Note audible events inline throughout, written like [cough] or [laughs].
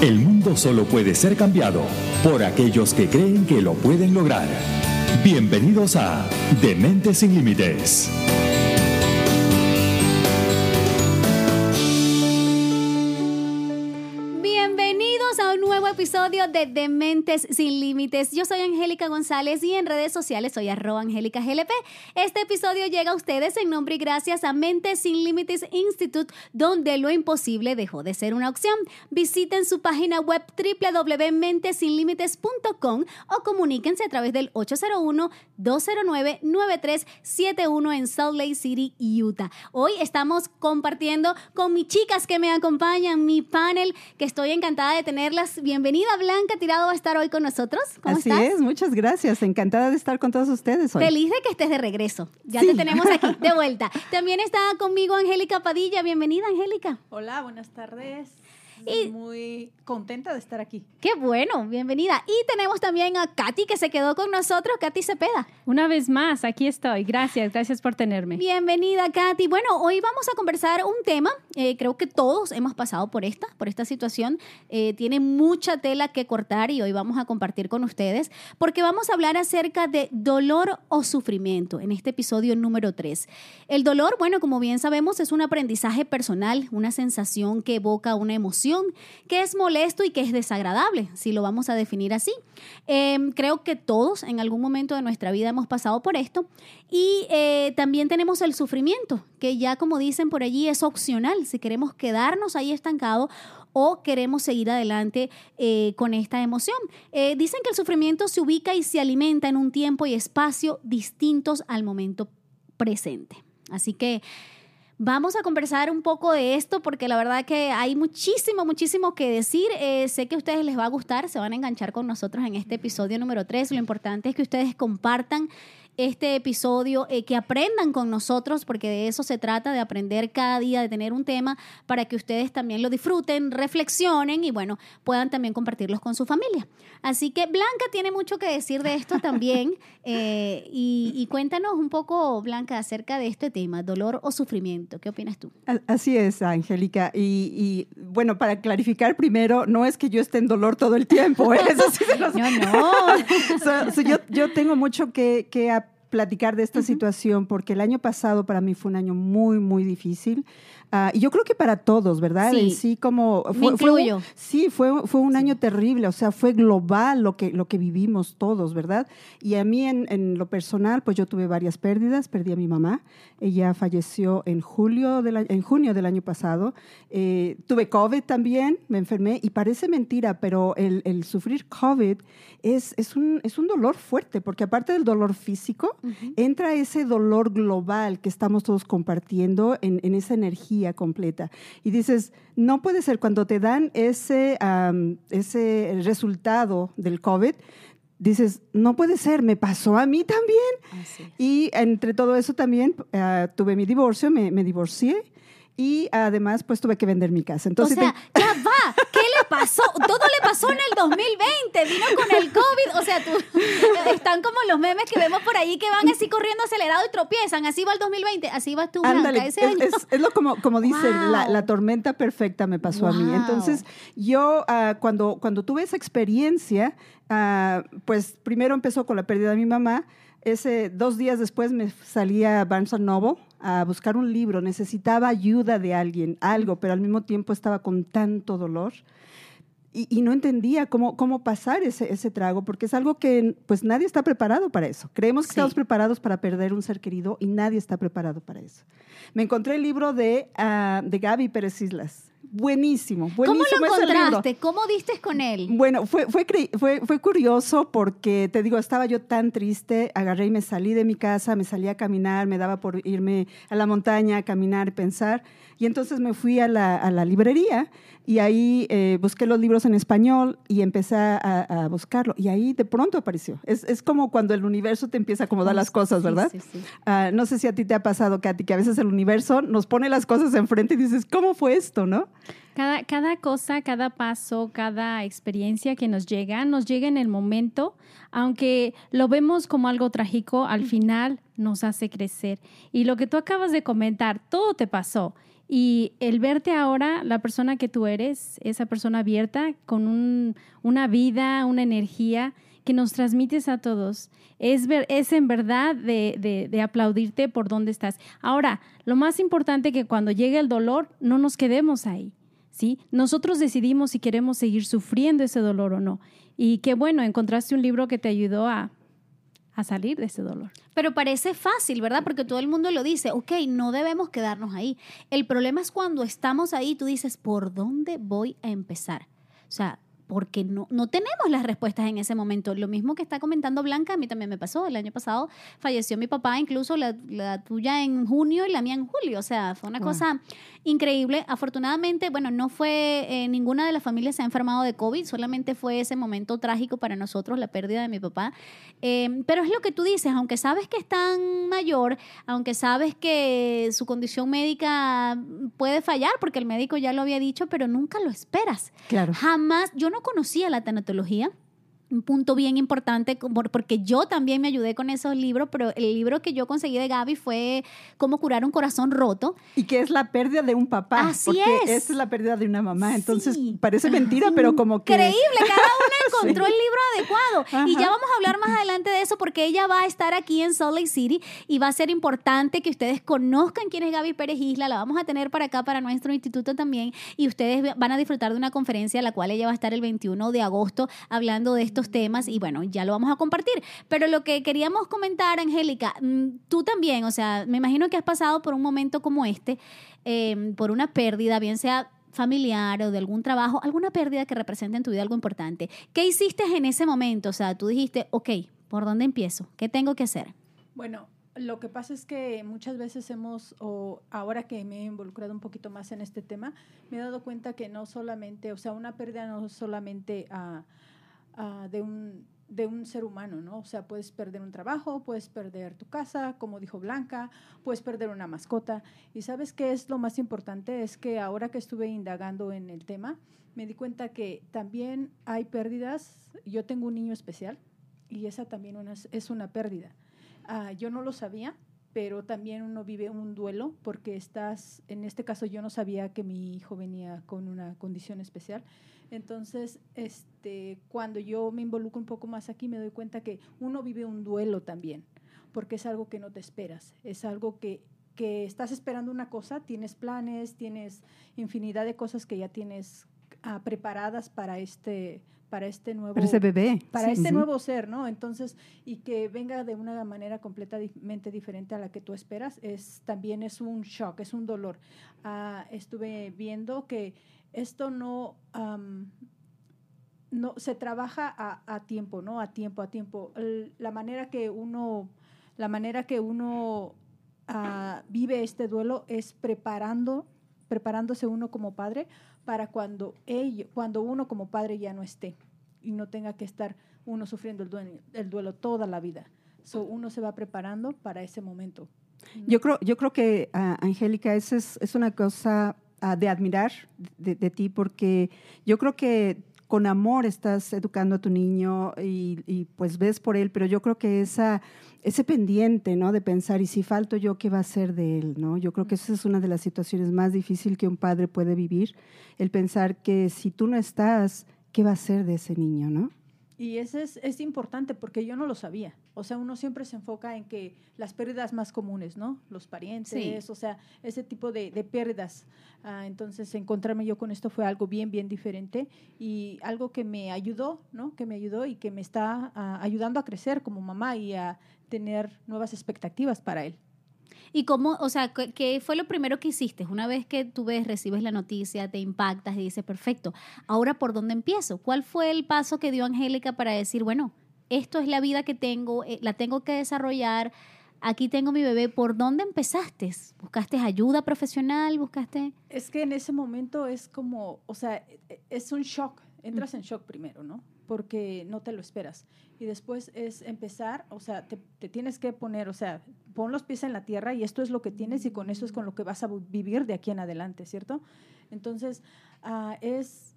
El mundo solo puede ser cambiado por aquellos que creen que lo pueden lograr. Bienvenidos a Dementes sin Límites. Episodio de Dementes sin Límites. Yo soy Angélica González y en redes sociales soy arroba Angélica GLP. Este episodio llega a ustedes en nombre y gracias a Mentes sin Límites Institute, donde lo imposible dejó de ser una opción. Visiten su página web www.mentesinlimites.com o comuníquense a través del 801-209-9371 en Salt Lake City, Utah. Hoy estamos compartiendo con mis chicas que me acompañan, mi panel, que estoy encantada de tenerlas. Bienvenida Blanca Tirado a estar hoy con nosotros. ¿Cómo Así es, muchas gracias. Encantada de estar con todos ustedes hoy. Feliz de que estés de regreso. Ya te tenemos aquí [laughs] de vuelta. También está conmigo Angélica Padilla. Bienvenida, Angélica. Hola, buenas tardes. Y muy contenta de estar aquí. Qué bueno, bienvenida. Y tenemos también a Katy que se quedó con nosotros, Katy Cepeda. Una vez más, aquí estoy. Gracias, gracias por tenerme. Bienvenida, Katy. Bueno, hoy vamos a conversar un tema, eh, creo que todos hemos pasado por esta, por esta situación. Eh, tiene mucha tela que cortar y hoy vamos a compartir con ustedes porque vamos a hablar acerca de dolor o sufrimiento en este episodio número 3. El dolor, bueno, como bien sabemos, es un aprendizaje personal, una sensación que evoca una emoción que es molesto y que es desagradable, si lo vamos a definir así. Em, creo que todos en algún momento de nuestra vida hemos pasado por esto. Y eh, también tenemos el sufrimiento, que ya como dicen por allí es opcional, si queremos quedarnos ahí estancados o queremos seguir adelante eh, con esta emoción. Eh, dicen que el sufrimiento se ubica y se alimenta en un tiempo y espacio distintos al momento presente. Así que Vamos a conversar un poco de esto porque la verdad que hay muchísimo, muchísimo que decir. Eh, sé que a ustedes les va a gustar, se van a enganchar con nosotros en este episodio número 3. Lo importante es que ustedes compartan este episodio, eh, que aprendan con nosotros, porque de eso se trata, de aprender cada día, de tener un tema para que ustedes también lo disfruten, reflexionen y bueno, puedan también compartirlos con su familia. Así que Blanca tiene mucho que decir de esto también [laughs] eh, y, cuéntanos un poco, Blanca, acerca de este tema, dolor o sufrimiento. ¿Qué opinas tú? Así es, Angélica. Y, bueno, para clarificar primero, no es que yo esté en dolor todo el tiempo, ¿eh? eso sí se [laughs] los... No, no. [laughs] yo, yo tengo mucho que, que platicar de esta situación porque el año pasado para mí fue un año muy, muy difícil. Ah, y yo creo que para todos, ¿verdad? Sí, sí como... Fue, Me incluyo. sí, fue, fue un año terrible, o sea, fue global lo que, lo que vivimos todos, ¿verdad? Y a mí en, en lo personal, pues yo tuve varias pérdidas, perdí a mi mamá, ella falleció en, julio de en junio del año pasado, eh, tuve COVID también, me enfermé y parece mentira, pero el, el sufrir COVID es, es, un, es un dolor fuerte, porque aparte del dolor físico, entra ese dolor global que estamos todos compartiendo en, en esa energía completa. Y dices, no puede ser cuando te dan ese, ese resultado del COVID, dices, no puede ser, me pasó a mí también. Y entre todo eso también ah, tuve mi divorcio, me, me divorcié y además pues tuve que vender mi casa. Entonces, o sea, ya ¿qué le pasó? Todo le pasó en el 2020, vino con el COVID, o sea, tú, están como los memes que vemos por ahí que van así corriendo acelerado y tropiezan, así va el 2020, así vas tú, Blanca, ese año. Es, lo como, como dice, la, tormenta perfecta me pasó a mí. Entonces, yo uh, cuando, cuando tuve esa experiencia, uh, pues primero empezó con la pérdida de mi mamá, ese, dos días después me salía a Barnes Noble a buscar un libro, necesitaba ayuda de alguien, algo, pero al mismo tiempo estaba con tanto dolor. Y, no entendía cómo, cómo pasar ese, ese, trago, porque es algo que pues nadie está preparado para eso. Creemos que estamos preparados para perder un ser querido y nadie está preparado para eso. Me encontré el libro de, uh, de Gaby Pérez Islas, buenísimo, buenísimo. ¿Cómo lo encontraste? ¿Cómo diste con él? Bueno, fue, fue, fue, fue, curioso porque, te digo, estaba yo tan triste, agarré y me salí de mi casa, me salí a caminar, me daba por irme a la montaña a caminar pensar. Y entonces me fui a la, a la librería y ahí eh, busqué los libros en español y empecé a, buscarlo. Y ahí de pronto apareció. Es, es, como cuando el universo te empieza a acomodar las cosas, ¿verdad? Sí, sí, ah, no sé si a ti te ha pasado, Katy, que a veces el universo nos pone las cosas enfrente y dices, ¿cómo fue esto, no? Cada, cada cosa, cada paso, cada experiencia que nos llega, nos llega en el momento, aunque lo vemos como algo trágico, al final nos hace crecer. Y lo que tú acabas de comentar, todo te pasó Y el verte ahora, la persona que tú eres, esa persona abierta, con un, una vida, una energía que nos transmites a todos, es, ver, es en verdad de aplaudirte por donde estás. Ahora, lo más importante que cuando llegue el dolor, no nos quedemos ahí. ¿Sí? Nosotros decidimos si queremos seguir sufriendo ese dolor o no. Y qué bueno, encontraste un libro que te ayudó a, a salir de ese dolor. Pero parece fácil, ¿verdad? Porque todo el mundo lo dice, ok, no debemos quedarnos ahí. El problema es cuando estamos ahí, tú dices, ¿por dónde voy a empezar? O sea, porque no, no tenemos las respuestas en ese momento. Lo mismo que está comentando Blanca, a mí también me pasó. El año pasado falleció mi papá, incluso la, la tuya en junio y la mía en julio. O sea, fue una Wow. cosa increíble. Afortunadamente, bueno, no fue, eh, ninguna de las familias se ha enfermado de COVID, solamente fue ese momento trágico para nosotros, la pérdida de mi papá. Eh, pero es lo que tú dices, aunque sabes que es tan mayor, aunque sabes que su condición médica puede fallar, porque el médico ya lo había dicho, pero nunca lo esperas. Claro. Jamás, yo no conocía la tanatología. Un punto bien importante, porque yo también me ayudé con esos libros, pero el libro que yo conseguí de Gaby fue Cómo curar un corazón roto. Y que es la pérdida de un papá. Así porque es. es la pérdida de una mamá. Entonces, Sí. parece mentira, pero como que... Increíble, cada [laughs] una encontró el libro adecuado. Y ya vamos a hablar más adelante de eso porque ella va a estar aquí en Salt Lake City y va a ser importante que ustedes conozcan quién es Gaby Pérez Isla. La vamos a tener para acá, para nuestro instituto también. Y ustedes van a disfrutar de una conferencia, la cual ella va a estar el 21 de agosto hablando de estos temas. Y bueno, ya lo vamos a compartir. Pero lo que queríamos comentar, Angélica, mm, tú también, o sea, me imagino que has pasado por un momento como este, eh, por una pérdida, bien sea familiar o de algún trabajo, alguna pérdida que represente en tu vida algo importante. ¿Qué hiciste en ese momento? O sea, tú dijiste, ok, ¿por dónde empiezo? ¿Qué tengo que hacer? Bueno, lo que pasa es que muchas veces hemos, o ahora que me he involucrado un poquito más en este tema, me he dado cuenta que no solamente, o sea, una pérdida no solamente ah, ah, de, un, de un ser humano, ¿no? O sea, puedes perder un trabajo, puedes perder tu casa, como dijo Blanca, puedes perder una mascota. Y sabes qué es lo más importante? Es que ahora que estuve indagando en el tema, me di cuenta que también hay pérdidas. Yo tengo un niño especial y esa también una- es una pérdida. Ah, yo no lo sabía, pero también uno vive un duelo porque estás, en este caso yo no sabía que mi hijo venía con una condición especial. Entonces, este, cuando yo me involucro un poco más aquí, me doy cuenta que uno vive un duelo también, porque es algo que no te esperas, es algo que, que estás esperando una cosa, tienes planes, tienes infinidad de cosas que ya tienes ah, preparadas para este, para este nuevo Pero ese bebé. para Sí. este nuevo ser, ¿no? Entonces, y que venga de una manera completamente diferente a la que tú esperas, es también es un shock, es un dolor. Ah, estuve viendo que esto no, no se trabaja a, a tiempo, ¿no? A tiempo, a tiempo. El- la manera que uno, la manera que uno ah, vive este duelo es preparando, preparándose uno como padre para cuando ello, cuando uno como padre ya no esté y no tenga que estar uno sufriendo el duelo, el duelo toda la vida. So, uno se va preparando para ese momento. Yo creo, yo creo que, ah, Angélica, esa es, es una cosa ah, de admirar de ti, porque yo creo que con amor estás educando a tu niño y, pues ves por él, pero yo creo que esa, ese pendiente, ¿no? De pensar, ¿y si falto yo, qué va a ser de él, ¿no? Yo creo que esa es una de las situaciones más difíciles que un padre puede vivir, el pensar que si tú no estás, ¿qué va a ser de ese niño, no? Y eso es, es importante porque yo no lo sabía. O sea, uno siempre se enfoca en que las pérdidas más comunes, ¿no? Los parientes, o sea, ese tipo de, de pérdidas. Ah, entonces, encontrarme yo con esto fue algo bien, bien diferente y algo que me ayudó, ¿no? Que me ayudó y que me está ah, ayudando a crecer como mamá y a tener nuevas expectativas para él. ¿Y cómo, o sea, qué- fue lo primero que hiciste? Una vez que tú ves, recibes la noticia, te impactas y dices, perfecto, ahora por dónde empiezo? ¿Cuál fue el paso que dio Angélica para decir, bueno, esto es la vida que tengo, eh, la tengo que desarrollar, aquí tengo mi bebé, ¿por dónde empezaste? ¿Buscaste ayuda profesional? ¿Buscaste...? Es que en ese momento es como, o sea, e- es un shock. Entras en shock primero, ¿no? Porque no te lo esperas. Y después es empezar, o sea, te, tienes que poner, o sea, pon los pies en la tierra y esto es lo que tienes y con eso es con lo que vas a vivir de aquí en adelante, ¿cierto? Entonces, ah, es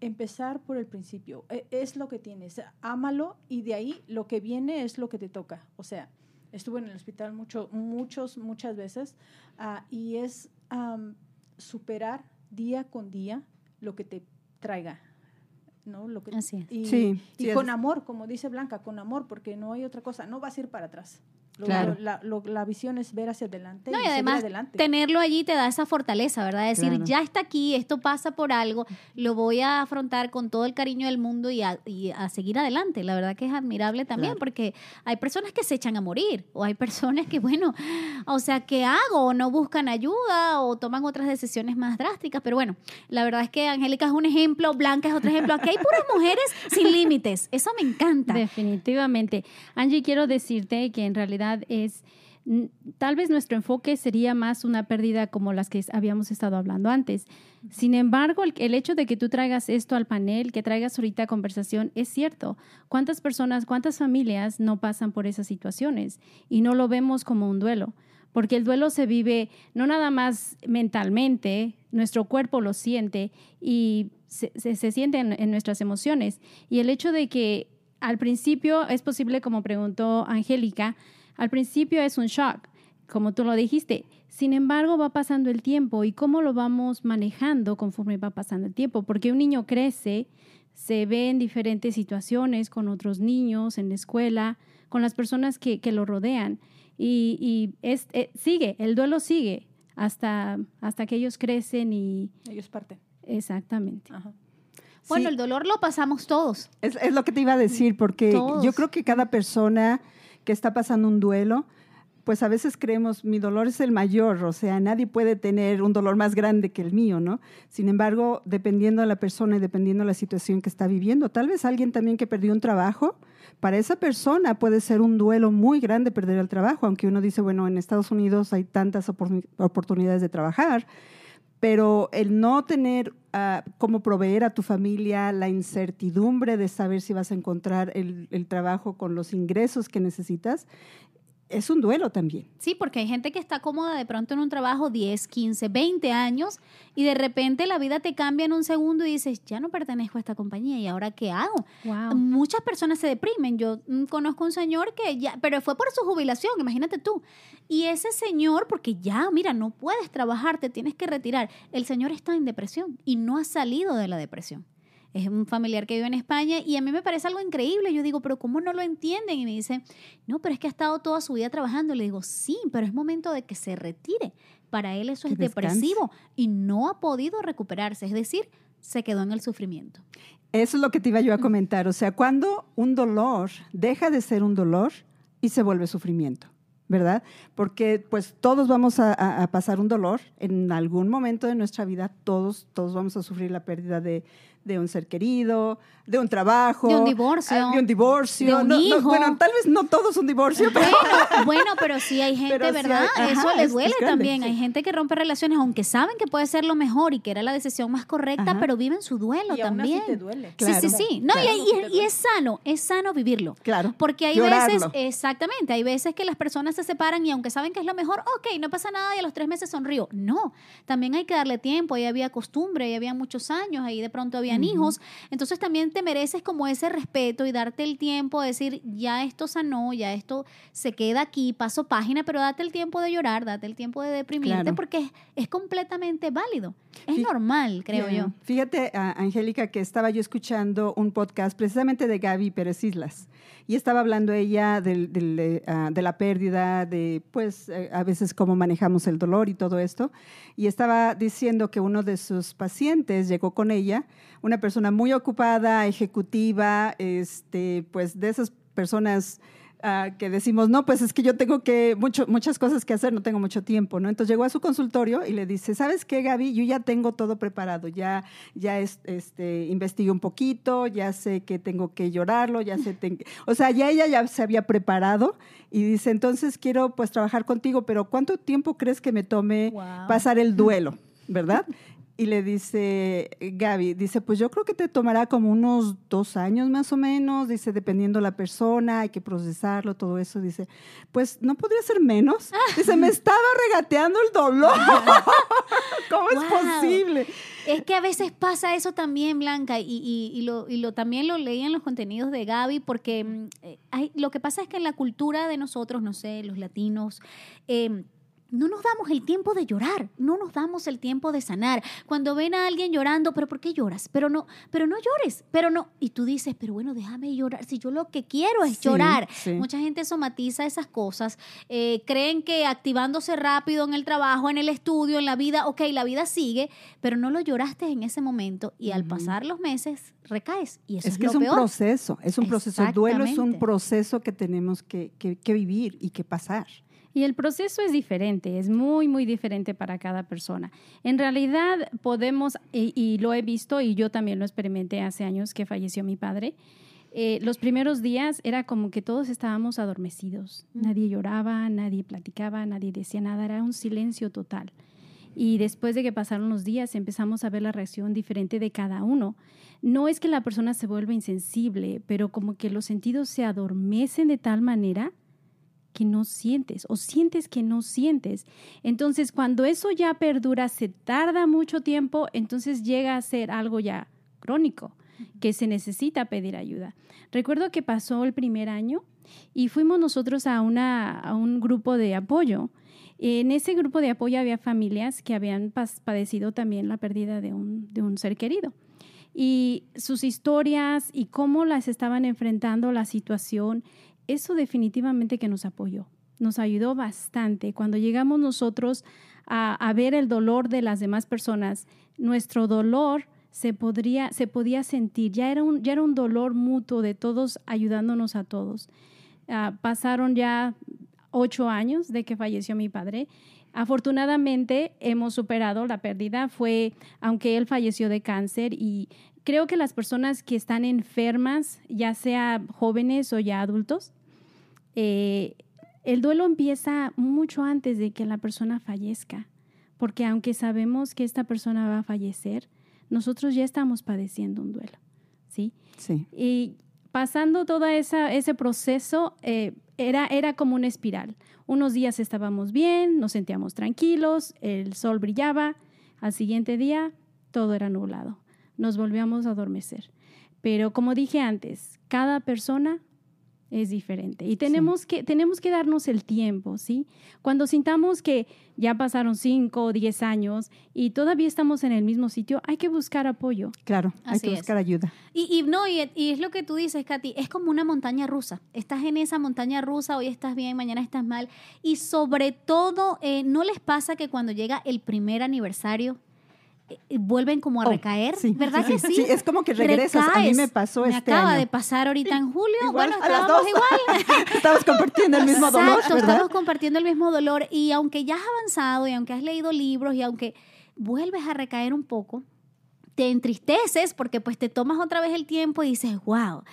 empezar por el principio. E- Es lo que tienes, ámalo y de ahí lo que viene es lo que te toca. O sea, estuve en el hospital mucho, muchos, muchas veces ah, y es, superar día con día lo que te traiga. ¿No? Lo que, Así es. Y, Sí, y sí, con es- amor, como dice Blanca, con amor, porque no hay otra cosa, no vas a ir para atrás. Lo- Claro. lo- la, lo- la visión es ver hacia adelante No, y seguir además adelante. tenerlo allí te da esa fortaleza, ¿verdad? Decir, Claro. ya está aquí, esto pasa por algo, lo voy a afrontar con todo el cariño del mundo y a, y a seguir adelante. La verdad que es admirable también Claro. porque hay personas que se echan a morir o hay personas que, bueno, o sea, ¿qué hago? O no buscan ayuda o toman otras decisiones más drásticas. Pero bueno, la verdad es que Angélica es un ejemplo, Blanca es otro ejemplo. Aquí hay puras [laughs] mujeres sin límites. Eso me encanta. Definitivamente. Angie, quiero decirte que en realidad es, tal vez nuestro enfoque sería más una pérdida como las que habíamos estado hablando antes. Sin embargo, el, hecho de que tú traigas esto al panel, que traigas ahorita conversación, es cierto. ¿Cuántas personas, cuántas familias no pasan por esas situaciones y no lo vemos como un duelo? Porque el duelo se vive no nada más mentalmente, nuestro cuerpo lo siente y se, siente en, en nuestras emociones. Y el hecho de que al principio es posible, como preguntó Angélica, al principio es un shock, como tú lo dijiste. Sin embargo, va pasando el tiempo y cómo lo vamos manejando conforme va pasando el tiempo, porque un niño crece, se ve en diferentes situaciones con otros niños, en la escuela, con las personas que, que lo rodean. Y, y es, eh, sigue, el duelo sigue hasta, hasta que ellos crecen y Ellos parten. exactamente. Ajá. Bueno, Sí. el dolor lo pasamos todos. Es, es lo que te iba a decir, porque Todos. yo creo que cada persona que está pasando un duelo, pues a veces creemos, mi dolor es el mayor, o sea, nadie puede tener un dolor más grande que el mío, ¿no? Sin embargo, dependiendo de la persona y dependiendo de la situación que está viviendo, tal vez alguien también que perdió un trabajo, para esa persona puede ser un duelo muy grande perder el trabajo, aunque uno dice, bueno, en Estados Unidos hay tantas opor- oportunidades de trabajar, pero el no tener ah, cómo proveer a tu familia, la incertidumbre de saber si vas a encontrar el, el trabajo con los ingresos que necesitas, es un duelo también. Sí, porque hay gente que está cómoda de pronto en un trabajo 10, 15, 20 años y de repente la vida te cambia en un segundo y dices, ya no pertenezco a esta compañía y ahora qué hago. Wow. Muchas personas se deprimen. Yo mm, conozco un señor que ya, pero fue por su jubilación, imagínate tú. Y ese señor, porque ya, mira, no puedes trabajar, te tienes que retirar. El señor está en depresión y no ha salido de la depresión. Es un familiar que vive en España y a mí me parece algo increíble. Yo digo, pero ¿cómo no lo entienden? Y me dice, no, pero es que ha estado toda su vida trabajando. Le digo, sí, pero es momento de que se retire. Para él eso es depresivo y no ha podido recuperarse. Es decir, se quedó en el sufrimiento. Eso es lo que te iba yo a comentar. O sea, cuando un dolor deja de ser un dolor y se vuelve sufrimiento, ¿verdad? Porque pues todos vamos a, a- a pasar un dolor en algún momento de nuestra vida, todos, todos vamos a sufrir la pérdida de, de un ser querido, de un trabajo, De un divorcio, ah, de un divorcio. de un No, no, hijo. bueno, tal vez no todos un divorcio, pero Bueno, bueno, pero sí hay gente, Pero sí ¿verdad? hay- ajá, Eso le es- duele es también. sí. Hay gente que rompe relaciones, aunque saben que puede ser lo mejor y que era la decisión más correcta, Ajá. pero viven su duelo y aún también. así te duele. Claro. Sí, sí, sí. No, Claro. y, y- y es sano, es sano vivirlo. claro. Porque hay Llorarlo. veces, exactamente, hay veces que las personas se separan y aunque saben que es lo mejor, ok, no pasa nada y a los tres meses sonrío. No, también hay que darle tiempo, ahí había costumbre, ahí había muchos años, ahí de pronto hijos. Entonces también te mereces como ese respeto y darte el tiempo de decir, ya esto sanó, ya esto se queda aquí, paso página, pero date el tiempo de llorar, date el tiempo de deprimirte Claro. porque es, es completamente válido. Es Fí- normal, creo yo. Fíjate, Angélica, que estaba yo escuchando un podcast precisamente de Gaby Pérez Islas y estaba hablando ella eh, ah, de la pérdida, de pues eh, a veces cómo manejamos el dolor y todo esto. Y estaba diciendo que uno de sus pacientes llegó con ella, una persona muy ocupada, ejecutiva, este, pues de esas personas ah, que decimos, no, pues es que yo tengo que mucho, muchas cosas que hacer, no tengo mucho tiempo, ¿no? Entonces llegó a su consultorio y le dice, ¿sabes qué, Gaby? Yo ya tengo todo preparado, ya, ya es- este, investigué un poquito, ya sé que tengo que llorarlo, ya sé, ten- o sea, ya ella ya se había preparado y dice, entonces quiero pues trabajar contigo, pero ¿cuánto tiempo crees que me tome Wow. pasar el duelo, verdad? [laughs] Y le dice Gaby, dice, pues yo creo que te tomará como unos dos años más o menos, dice, dependiendo la persona, hay que procesarlo, todo eso, dice, pues no podría ser menos. [laughs] Dice, me estaba regateando el dolor. [laughs] ¿Cómo es posible? Es que a veces pasa eso también, Blanca, y, y- y lo, y lo también lo leí en los contenidos de Gaby, porque mm, eh, hay, lo que pasa es que en la cultura de nosotros, no sé, los latinos, eh, no nos damos el tiempo de llorar, no nos damos el tiempo de sanar. Cuando ven a alguien llorando, pero ¿por qué lloras? Pero no, pero no llores, pero no. Y tú dices, pero bueno, déjame llorar. Si yo lo que quiero es Sí, llorar. sí. Mucha gente somatiza esas cosas, eh, creen que activándose rápido en el trabajo, en el estudio, en la vida, ok, la vida sigue, pero no lo lloraste en ese momento y al pasar los meses recaes. Y eso es, Es que lo es un peor. proceso, es un proceso. El duelo es un proceso que tenemos que, que- que vivir y que pasar. Y el proceso es diferente, es muy, muy diferente para cada persona. En realidad podemos, y, y lo he visto y yo también lo experimenté hace años que falleció mi padre, eh, los primeros días era como que todos estábamos adormecidos. Mm. Nadie lloraba, nadie platicaba, nadie decía nada, era un silencio total. Y después de que pasaron los días empezamos a ver la reacción diferente de cada uno. No es que la persona se vuelva insensible, pero como que los sentidos se adormecen de tal manera que no sientes o sientes que no sientes. Entonces, cuando eso ya perdura, se tarda mucho tiempo, entonces llega a ser algo ya crónico, que se necesita pedir ayuda. Recuerdo que pasó el primer año y fuimos nosotros a, una, a un grupo de apoyo. En ese grupo de apoyo había familias que habían padecido también la pérdida de un, de un ser querido. Y sus historias y cómo las estaban enfrentando la situación eso definitivamente que nos apoyó, nos ayudó bastante. Cuando llegamos nosotros a, ver el dolor de las demás personas, nuestro dolor se, podría, se podía sentir, ya era, un, ya era un dolor mutuo de todos ayudándonos a todos. Ah, pasaron ya ocho años de que falleció mi padre. Afortunadamente hemos superado la pérdida, fue, aunque él falleció de cáncer y creo que las personas que están enfermas, ya sea jóvenes o ya adultos, eh, el duelo empieza mucho antes de que la persona fallezca, porque aunque sabemos que esta persona va a fallecer, nosotros ya estamos padeciendo un duelo, ¿sí? Sí. Y pasando todo esa, ese proceso, eh, era, era como una espiral. Unos días estábamos bien, nos sentíamos tranquilos, el sol brillaba, al siguiente día todo era nublado, nos volvíamos a adormecer. Pero como dije antes, cada persona es diferente y tenemos, que, tenemos que darnos el tiempo, ¿sí? Cuando sintamos que ya pasaron 5 o 10 años y todavía estamos en el mismo sitio, hay que buscar apoyo. Claro, hay Así que es. buscar ayuda. Y, y no, y, y es lo que tú dices, Katy, es como una montaña rusa. Estás en esa montaña rusa, hoy estás bien, mañana estás mal. Y sobre todo, eh, ¿no les pasa que cuando llega el primer aniversario, vuelven como a Oh, recaer? sí, ¿Verdad sí, que sí, es como que regresas. A mí me pasó Me este acaba año. de pasar ahorita en julio. Igual, bueno, estábamos igual. [laughs] Estamos compartiendo el mismo dolor, Exacto, ¿verdad? estamos compartiendo el mismo dolor y aunque ya has avanzado y aunque has leído libros y aunque vuelves a recaer un poco, te entristeces porque pues te tomas otra vez el tiempo y dices, wow,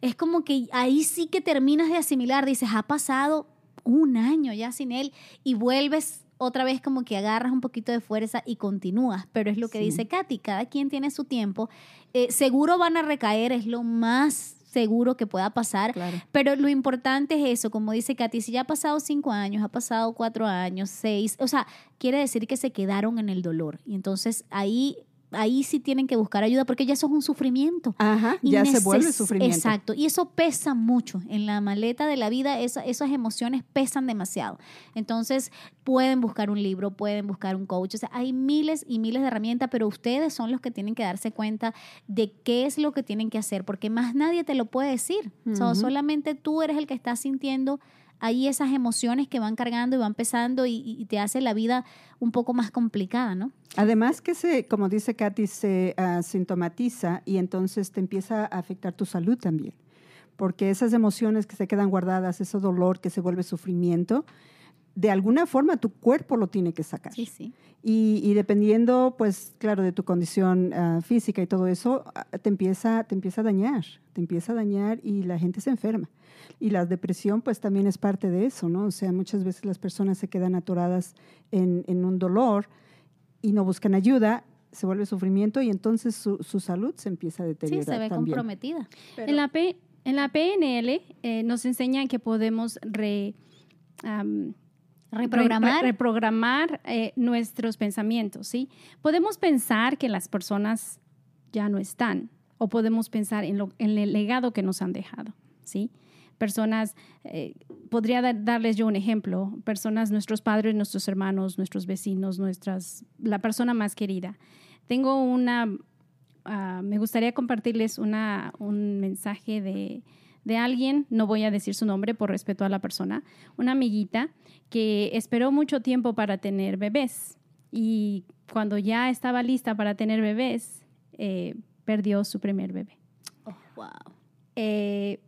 es como que ahí sí que terminas de asimilar, dices, ha pasado un año ya sin él y vuelves otra vez como que agarras un poquito de fuerza y continúas, pero es lo que Sí. dice Katy, cada quien tiene su tiempo, Eh, seguro van a recaer, es lo más seguro que pueda pasar, Claro. pero lo importante es eso, como dice Katy, si ya ha pasado cinco años, ha pasado cuatro años, seis, o sea, quiere decir que se quedaron en el dolor. Y entonces ahí, ahí sí tienen que buscar ayuda porque ya eso es un sufrimiento. Ajá, Y ya se vuelve sufrimiento. Exacto, y eso pesa mucho. En la maleta de la vida esa- esas emociones pesan demasiado. Entonces pueden buscar un libro, pueden buscar un coach. O sea, hay miles y miles de herramientas, pero ustedes son los que tienen que darse cuenta de qué es lo que tienen que hacer, porque más nadie te lo puede decir. Ujú. solamente tú eres el que está sintiendo ahí esas emociones que van cargando y van pesando y, y te hace la vida un poco más complicada, ¿no? Además que se, como dice Katy, se ah, sintomatiza y entonces te empieza a afectar tu salud también. Porque esas emociones que se quedan guardadas, ese dolor que se vuelve sufrimiento, de alguna forma tu cuerpo lo tiene que sacar. Sí, sí. Y, y dependiendo, pues claro, de tu condición ah, física y todo eso, ah, te empieza, te empieza a dañar, te empieza a dañar y la gente se enferma. Y la depresión, pues también es parte de eso, ¿no? O sea, muchas veces las personas se quedan atoradas en, en un dolor y no buscan ayuda, se vuelve sufrimiento y entonces su, su salud se empieza a Sí, deteriorar se ve también. comprometida. Pero- En la, P- en la PNL eh, nos enseñan que podemos re, am, Reprogramar. re- reprogramar eh, nuestros pensamientos, ¿sí? Podemos pensar que las personas ya no están o podemos pensar en, lo- en el legado que nos han dejado, ¿sí? Personas, eh, podría dar- darles yo un ejemplo, personas, nuestros padres, nuestros hermanos, nuestros vecinos, nuestras, la persona más querida. Tengo una, ah, me gustaría compartirles una, un mensaje de, de alguien, no voy a decir su nombre por respeto a la persona, una amiguita que esperó mucho tiempo para tener bebés y cuando ya estaba lista para tener bebés, eh, perdió su primer bebé. Wow. Eh,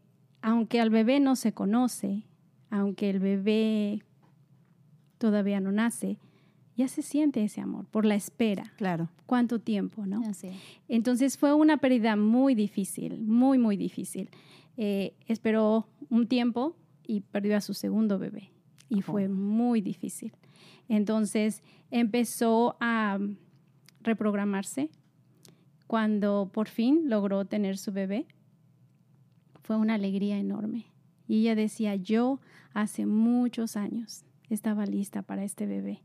aunque al bebé no se conoce, aunque el bebé todavía no nace, ya se siente ese amor por la espera. Claro. ¿Cuánto tiempo, no? Así es. Entonces fue una pérdida muy difícil, muy, muy difícil. Eh, esperó un tiempo y perdió a su segundo bebé y fue muy difícil. Entonces empezó a reprogramarse. Cuando por fin logró tener su bebé, fue una alegría enorme. Y ella decía, yo hace muchos años estaba lista para este bebé.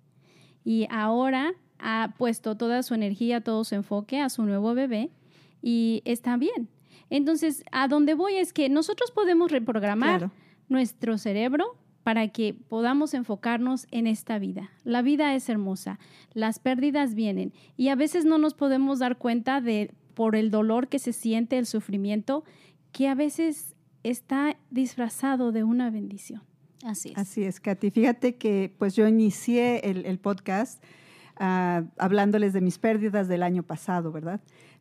Y ahora ha puesto toda su energía, todo su enfoque a su nuevo bebé y está bien. Entonces, a donde voy es que nosotros podemos reprogramar Claro. nuestro cerebro para que podamos enfocarnos en esta vida. La vida es hermosa, las pérdidas vienen y a veces no nos podemos dar cuenta de por el dolor que se siente, el sufrimiento, que a veces está disfrazado de una bendición. Así es. Así es, Katy. Fíjate que pues yo inicié el, el podcast ah, hablándoles de mis pérdidas del año pasado, ¿verdad?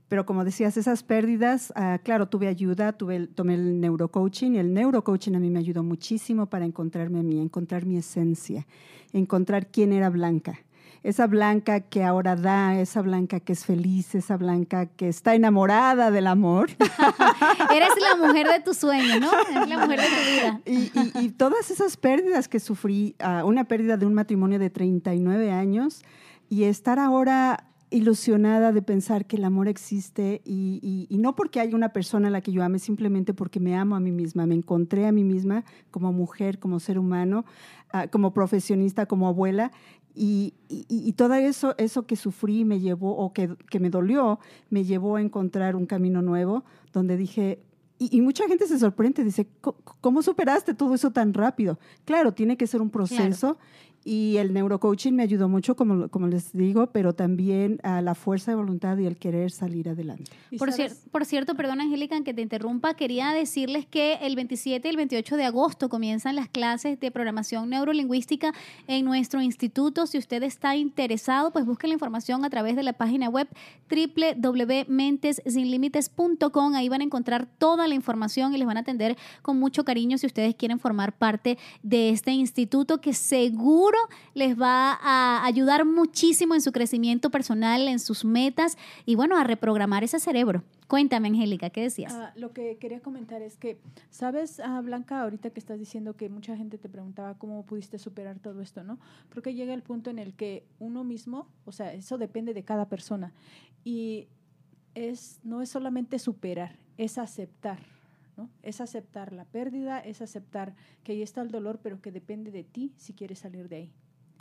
Pero como decías, esas pérdidas, ah, claro, tuve ayuda, tuve, el- tomé el neurocoaching y el neurocoaching a mí me ayudó muchísimo para encontrarme a mí, encontrar mi esencia, encontrar quién era Blanca. Esa Blanca que ahora da, esa Blanca que es feliz, esa Blanca que está enamorada del amor. [laughs] Eres la mujer de tu sueño, ¿no? Es la mujer de tu vida. Y, y- y todas esas pérdidas que sufrí, ah, una pérdida de un matrimonio de 39 años y estar ahora ilusionada de pensar que el amor existe y, y- y no porque haya una persona a la que yo ame, simplemente porque me amo a mí misma, me encontré a mí misma como mujer, como ser humano, ah, como profesionista, como abuela. Y, y- y todo eso, eso que sufrí me llevó, o que, que me dolió, me llevó a encontrar un camino nuevo donde dije, y, y mucha gente se sorprende, dice, "¿Cómo- ¿cómo superaste todo eso tan rápido? Claro, tiene que ser un proceso y el neurocoaching me ayudó mucho, como, como les digo, pero también a la fuerza de voluntad y el querer salir adelante. Por, cier- por cierto, perdón Angélica que te interrumpa, quería decirles que el 27 y el 28 de agosto comienzan las clases de programación neurolingüística en nuestro instituto. Si usted está interesado, pues busque la información a través de la página web www.mentesinlimites.com. Ahí van a encontrar toda la información y les van a atender con mucho cariño si ustedes quieren formar parte de este instituto que seguro les va a ayudar muchísimo en su crecimiento personal, en sus metas y bueno, a reprogramar ese cerebro. Cuéntame, Angélica, ¿qué decías? Ah, lo que quería comentar es que, ¿sabes, ah, Blanca, ahorita que estás diciendo que mucha gente te preguntaba cómo pudiste superar todo esto, ¿no? Creo que llega el punto en el que uno mismo, o sea, eso depende de cada persona. Y es, no es solamente superar, es aceptar, ¿no? Es aceptar la pérdida, es aceptar que ahí está el dolor, pero que depende de ti si quieres salir de ahí.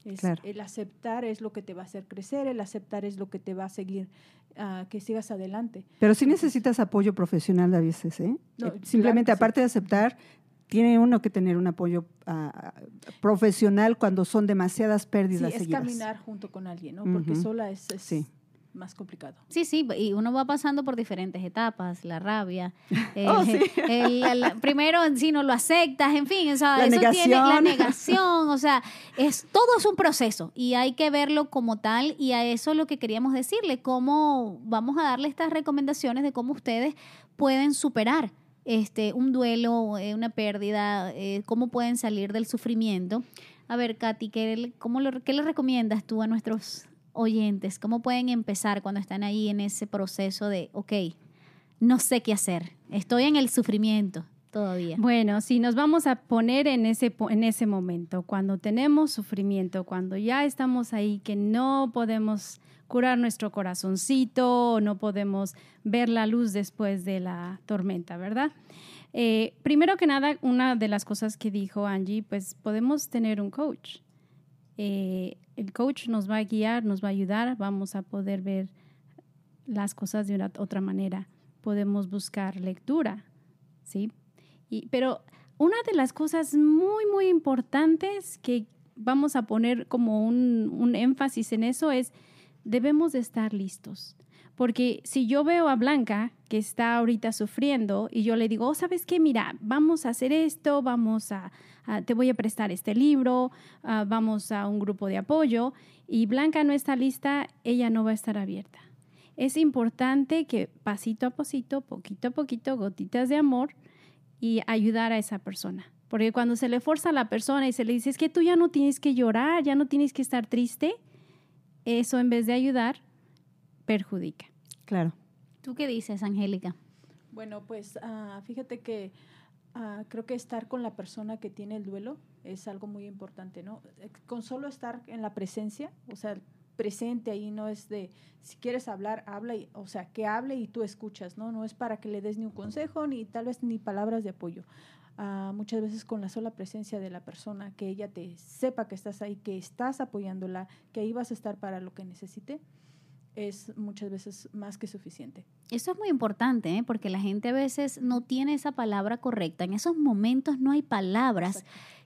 Es- Claro. El aceptar es lo que te va a hacer crecer, el aceptar es lo que te va a seguir, ah, que sigas adelante. Pero sí necesitas apoyo profesional a veces, ¿eh? No, Eh, claro Simplemente, sí. aparte de aceptar, tiene uno que tener un apoyo ah, profesional cuando son demasiadas Sí, pérdidas es seguidas. caminar junto con alguien, ¿no? Porque sola es, es Sí. Más complicado. Sí, sí, y uno va pasando por diferentes etapas, la rabia. [laughs] eh, Oh, sí. [laughs] el- la- primero, si no lo aceptas, en fin, o sea, La eso tiene la negación. negación, o sea, es, todo es un proceso y hay que verlo como tal y a eso es lo que queríamos decirle, cómo vamos a darle estas recomendaciones de cómo ustedes pueden superar este, un duelo, eh, una pérdida, eh, cómo pueden salir del sufrimiento. A ver, Katy, ¿qué, cómo lo- ¿qué le recomiendas tú a nuestros oyentes? ¿Cómo pueden empezar cuando están ahí en ese proceso de, ok, no sé qué hacer, estoy en el sufrimiento todavía? Bueno, si nos vamos a poner en ese, en ese momento, cuando tenemos sufrimiento, cuando ya estamos ahí, que no podemos curar nuestro corazoncito, no podemos ver la luz después de la tormenta, ¿verdad? Eh, primero que nada, una de las cosas que dijo Angie, pues podemos tener un coach. Eh, el coach nos va a guiar, nos va a ayudar, vamos a poder ver las cosas de una otra manera. Podemos buscar lectura, ¿sí? Pero una de las cosas muy, muy importantes que vamos a poner como un, un énfasis en eso es debemos de estar listos. Porque si yo veo a Blanca que está ahorita sufriendo y yo le digo, oh, ¿sabes qué? Mira, vamos a hacer esto, vamos a, te voy a prestar este libro, ah, vamos a un grupo de apoyo y Blanca no está lista, ella no va a estar abierta. Es importante que pasito a pasito, poquito a poquito, gotitas de amor y ayudar a esa persona. Porque cuando se le forza a la persona y se le dice, es que tú ya no tienes que llorar, ya no tienes que estar triste, eso en vez de ayudar, perjudica. Claro. ¿Tú qué dices, Angélica? Bueno, pues ah, fíjate que ah, creo que estar con la persona que tiene el duelo es algo muy importante, ¿no? Eh, con solo estar en la presencia, o sea, presente ahí no es de si quieres hablar, habla, y, o sea, que hable y tú escuchas, ¿no? No es para que le des ni un consejo ni tal vez ni palabras de apoyo. Ah, muchas veces con la sola presencia de la persona, que ella te sepa que estás ahí, que estás apoyándola, que ahí vas a estar para lo que necesite, es muchas veces más que suficiente. Eso es muy importante, ¿eh? porque la gente a veces no tiene esa palabra correcta. En esos momentos no hay palabras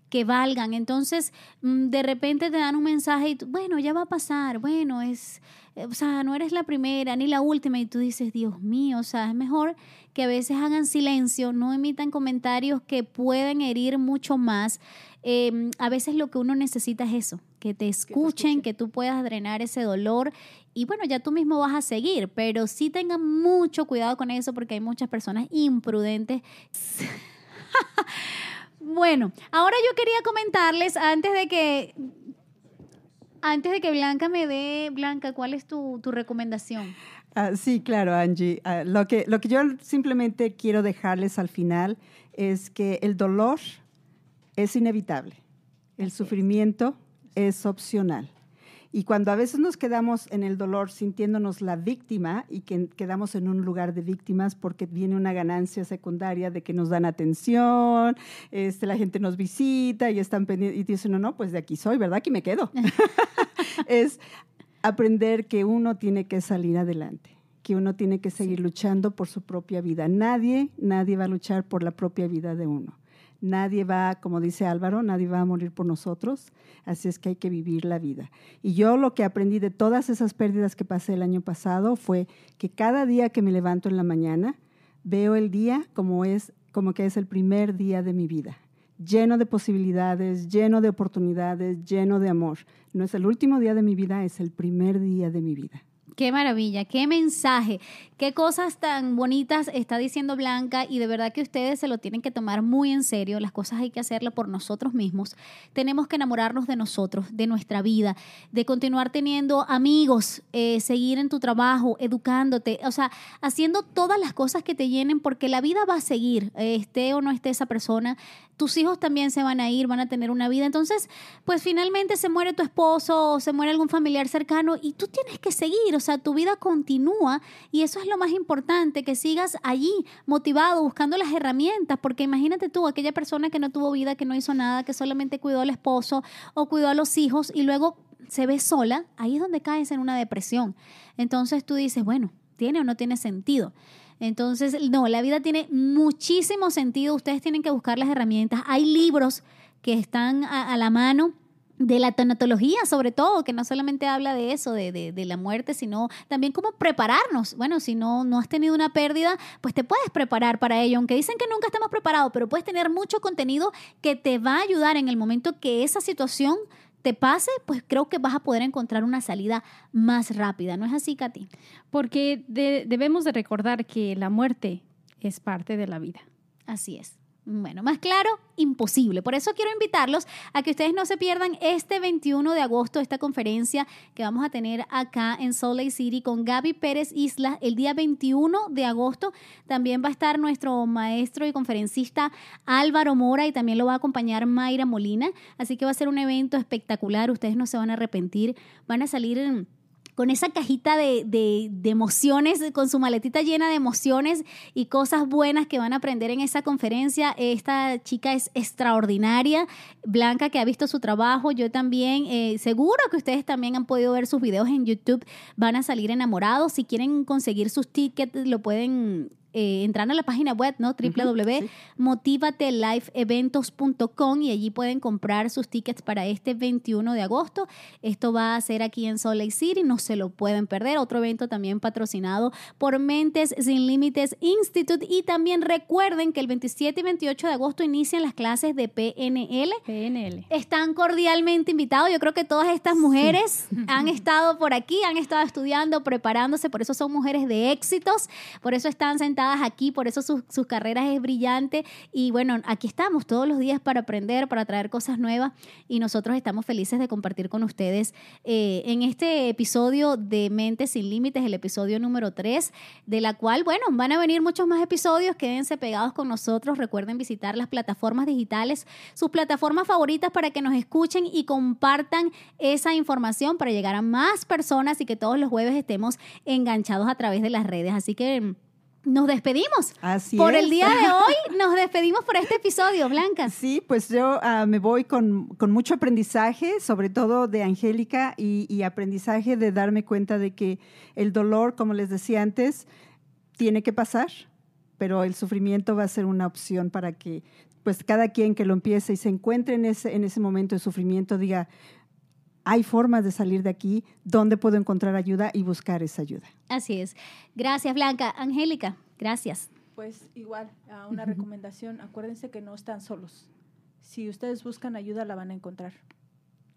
que valgan. Entonces, mm, de repente te dan un mensaje y tú, bueno, ya va a pasar, bueno, es, eh, o sea, no eres la primera ni la última y tú dices, Dios mío, o sea, es mejor que a veces hagan silencio, no emitan comentarios que pueden herir mucho más. Em, a veces lo que uno necesita es eso, que te escuchen, que, tú puedas drenar ese dolor y bueno, ya tú mismo vas a seguir, pero sí tengan mucho cuidado con eso porque hay muchas personas imprudentes. [laughs] Bueno, ahora yo quería comentarles antes de que antes de que Blanca me dé, Blanca, ¿cuál es tu, recomendación? Ah, sí, claro, Angie. Ah, lo, que, lo que yo simplemente quiero dejarles al final es que el dolor es inevitable, el sufrimiento es opcional. Y cuando a veces nos quedamos en el dolor sintiéndonos la víctima y que quedamos en un lugar de víctimas porque viene una ganancia secundaria de que nos dan atención, este, la gente nos visita y están pendientes y dicen, no, no, pues de aquí soy, ¿verdad? Aquí me quedo. [laughs] es aprender que uno tiene que salir adelante que uno tiene que seguir luchando por su propia vida. Nadie, nadie va a luchar por la propia vida de uno. Nadie va, como dice Álvaro, nadie va a morir por nosotros, así es que hay que vivir la vida. Y yo lo que aprendí de todas esas pérdidas que pasé el año pasado fue que cada día que me levanto en la mañana, veo el día como es como que es el primer día de mi vida, lleno de posibilidades, lleno de oportunidades, lleno de amor. No es el último día de mi vida, es el primer día de mi vida. Qué maravilla, qué mensaje, qué cosas tan bonitas está diciendo Blanca y de verdad que ustedes se lo tienen que tomar muy en serio. Las cosas hay que hacerlas por nosotros mismos. Tenemos que enamorarnos de nosotros, de nuestra vida, de continuar teniendo amigos, eh, seguir en tu trabajo, educándote, o sea, haciendo todas las cosas que te llenen porque la vida va a seguir, esté o no esté esa persona. Tus hijos también se van a ir, van a tener una vida. Entonces, pues finalmente se muere tu esposo o se muere algún familiar cercano y tú tienes que seguir. O sea, tu vida continúa y eso es lo más importante, que sigas allí motivado, buscando las herramientas, porque imagínate tú, aquella persona que no tuvo vida, que no hizo nada, que solamente cuidó al esposo o cuidó a los hijos y luego se ve sola, ahí es donde caes en una depresión. Entonces tú dices, bueno, ¿tiene o no tiene sentido? Entonces, no, la vida tiene muchísimo sentido. Ustedes tienen que buscar las herramientas. Hay libros que están a la mano de la tanatología, sobre todo, que no solamente habla de eso, de, de, la muerte, sino también cómo prepararnos. Bueno, si no, no has tenido una pérdida, pues te puedes preparar para ello, aunque dicen que nunca estamos preparados, pero puedes tener mucho contenido que te va a ayudar en el momento que esa situación te pase, pues creo que vas a poder encontrar una salida más rápida. ¿No es así, Katy? Porque debemos de recordar que la muerte es parte de la vida. Así es. Bueno, más claro, imposible. Por eso quiero invitarlos a que ustedes no se pierdan este 21 de agosto esta conferencia que vamos a tener acá en Salt Lake City con Gaby Pérez Isla. El día 21 de agosto también va a estar nuestro maestro y conferencista Álvaro Mora y también lo va a acompañar Mayra Molina. Así que va a ser un evento espectacular. Ustedes no se van a arrepentir. Van a salir con esa cajita de, emociones, con su maletita llena de emociones y cosas buenas que van a aprender en esa conferencia. Esta chica es extraordinaria, Blanca que ha visto su trabajo, yo también, eh, seguro que ustedes también han podido ver sus videos en YouTube, van a salir enamorados. Si quieren conseguir sus tickets, lo pueden eh, entrar a la página web, ¿no? www.motivatelifeeventos.com y allí pueden comprar sus tickets para este 21 de agosto. Esto va a ser aquí en Salt Lake City, no se lo pueden perder. Otro evento también patrocinado por Mentes Sin Límites Institute. Y también recuerden que el 27 y 28 de agosto inician las clases de PNL. PNL. Están cordialmente invitados. Yo creo que todas estas mujeres [laughs] han estado por aquí, han estado estudiando, preparándose, por eso son mujeres de éxitos, por eso están sentadas aquí, por eso sus, sus carreras es brillante. Y bueno, aquí estamos todos los días para aprender, para traer cosas nuevas y nosotros estamos felices de compartir con ustedes eh, en este episodio de Mentes sin Límites, el episodio número 3, de la cual, bueno, van a venir muchos más episodios, quédense pegados con nosotros, recuerden visitar las plataformas digitales, sus plataformas favoritas para que nos escuchen y compartan esa información para llegar a más personas y que todos los jueves estemos enganchados a través de las redes. Así que nos despedimos. Así por es. el día de hoy [laughs] nos despedimos por este episodio, Blanca. Sí, pues yo ah, me voy con, con mucho aprendizaje, sobre todo de Angélica, y, y aprendizaje de darme cuenta de que el dolor, como les decía antes, tiene que pasar, pero el sufrimiento va a ser una opción para que pues cada quien que lo empiece y se encuentre en ese, en ese momento de sufrimiento diga, hay formas de salir de aquí, ¿dónde puedo encontrar ayuda y buscar esa ayuda? Así es. Gracias, Blanca. Angélica, gracias. Pues igual, a una recomendación, acuérdense que no están solos. Si ustedes buscan ayuda, la van a encontrar.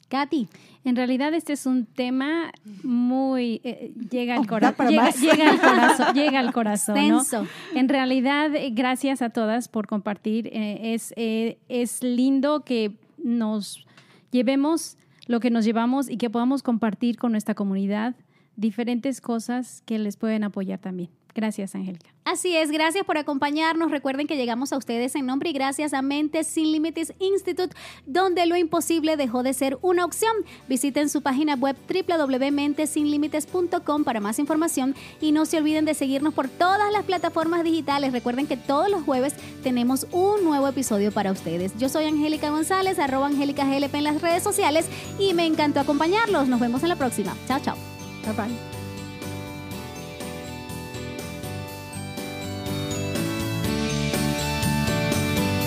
Katy, En realidad este es un tema muy... eh, llega al Oh, [laughs] Llega, al corazón. [laughs] llega al corazón, ¿no? tenso. En realidad, eh, gracias a todas por compartir. Eh, es, eh, es lindo que nos llevemos lo que nos llevamos y que podamos compartir con nuestra comunidad diferentes cosas que les pueden apoyar también. Gracias, Angélica. Así es, gracias por acompañarnos. Recuerden que llegamos a ustedes en nombre y gracias a Mentes Sin Límites Institute, donde lo imposible dejó de ser una opción. Visiten su página web www.mentesinlimites.com para más información y no se olviden de seguirnos por todas las plataformas digitales. Recuerden que todos los jueves tenemos un nuevo episodio para ustedes. Yo soy Angélica González, arroba Angélica GLP en las redes sociales y me encantó acompañarlos. Nos vemos en la próxima. Chao, chao. Bye bye.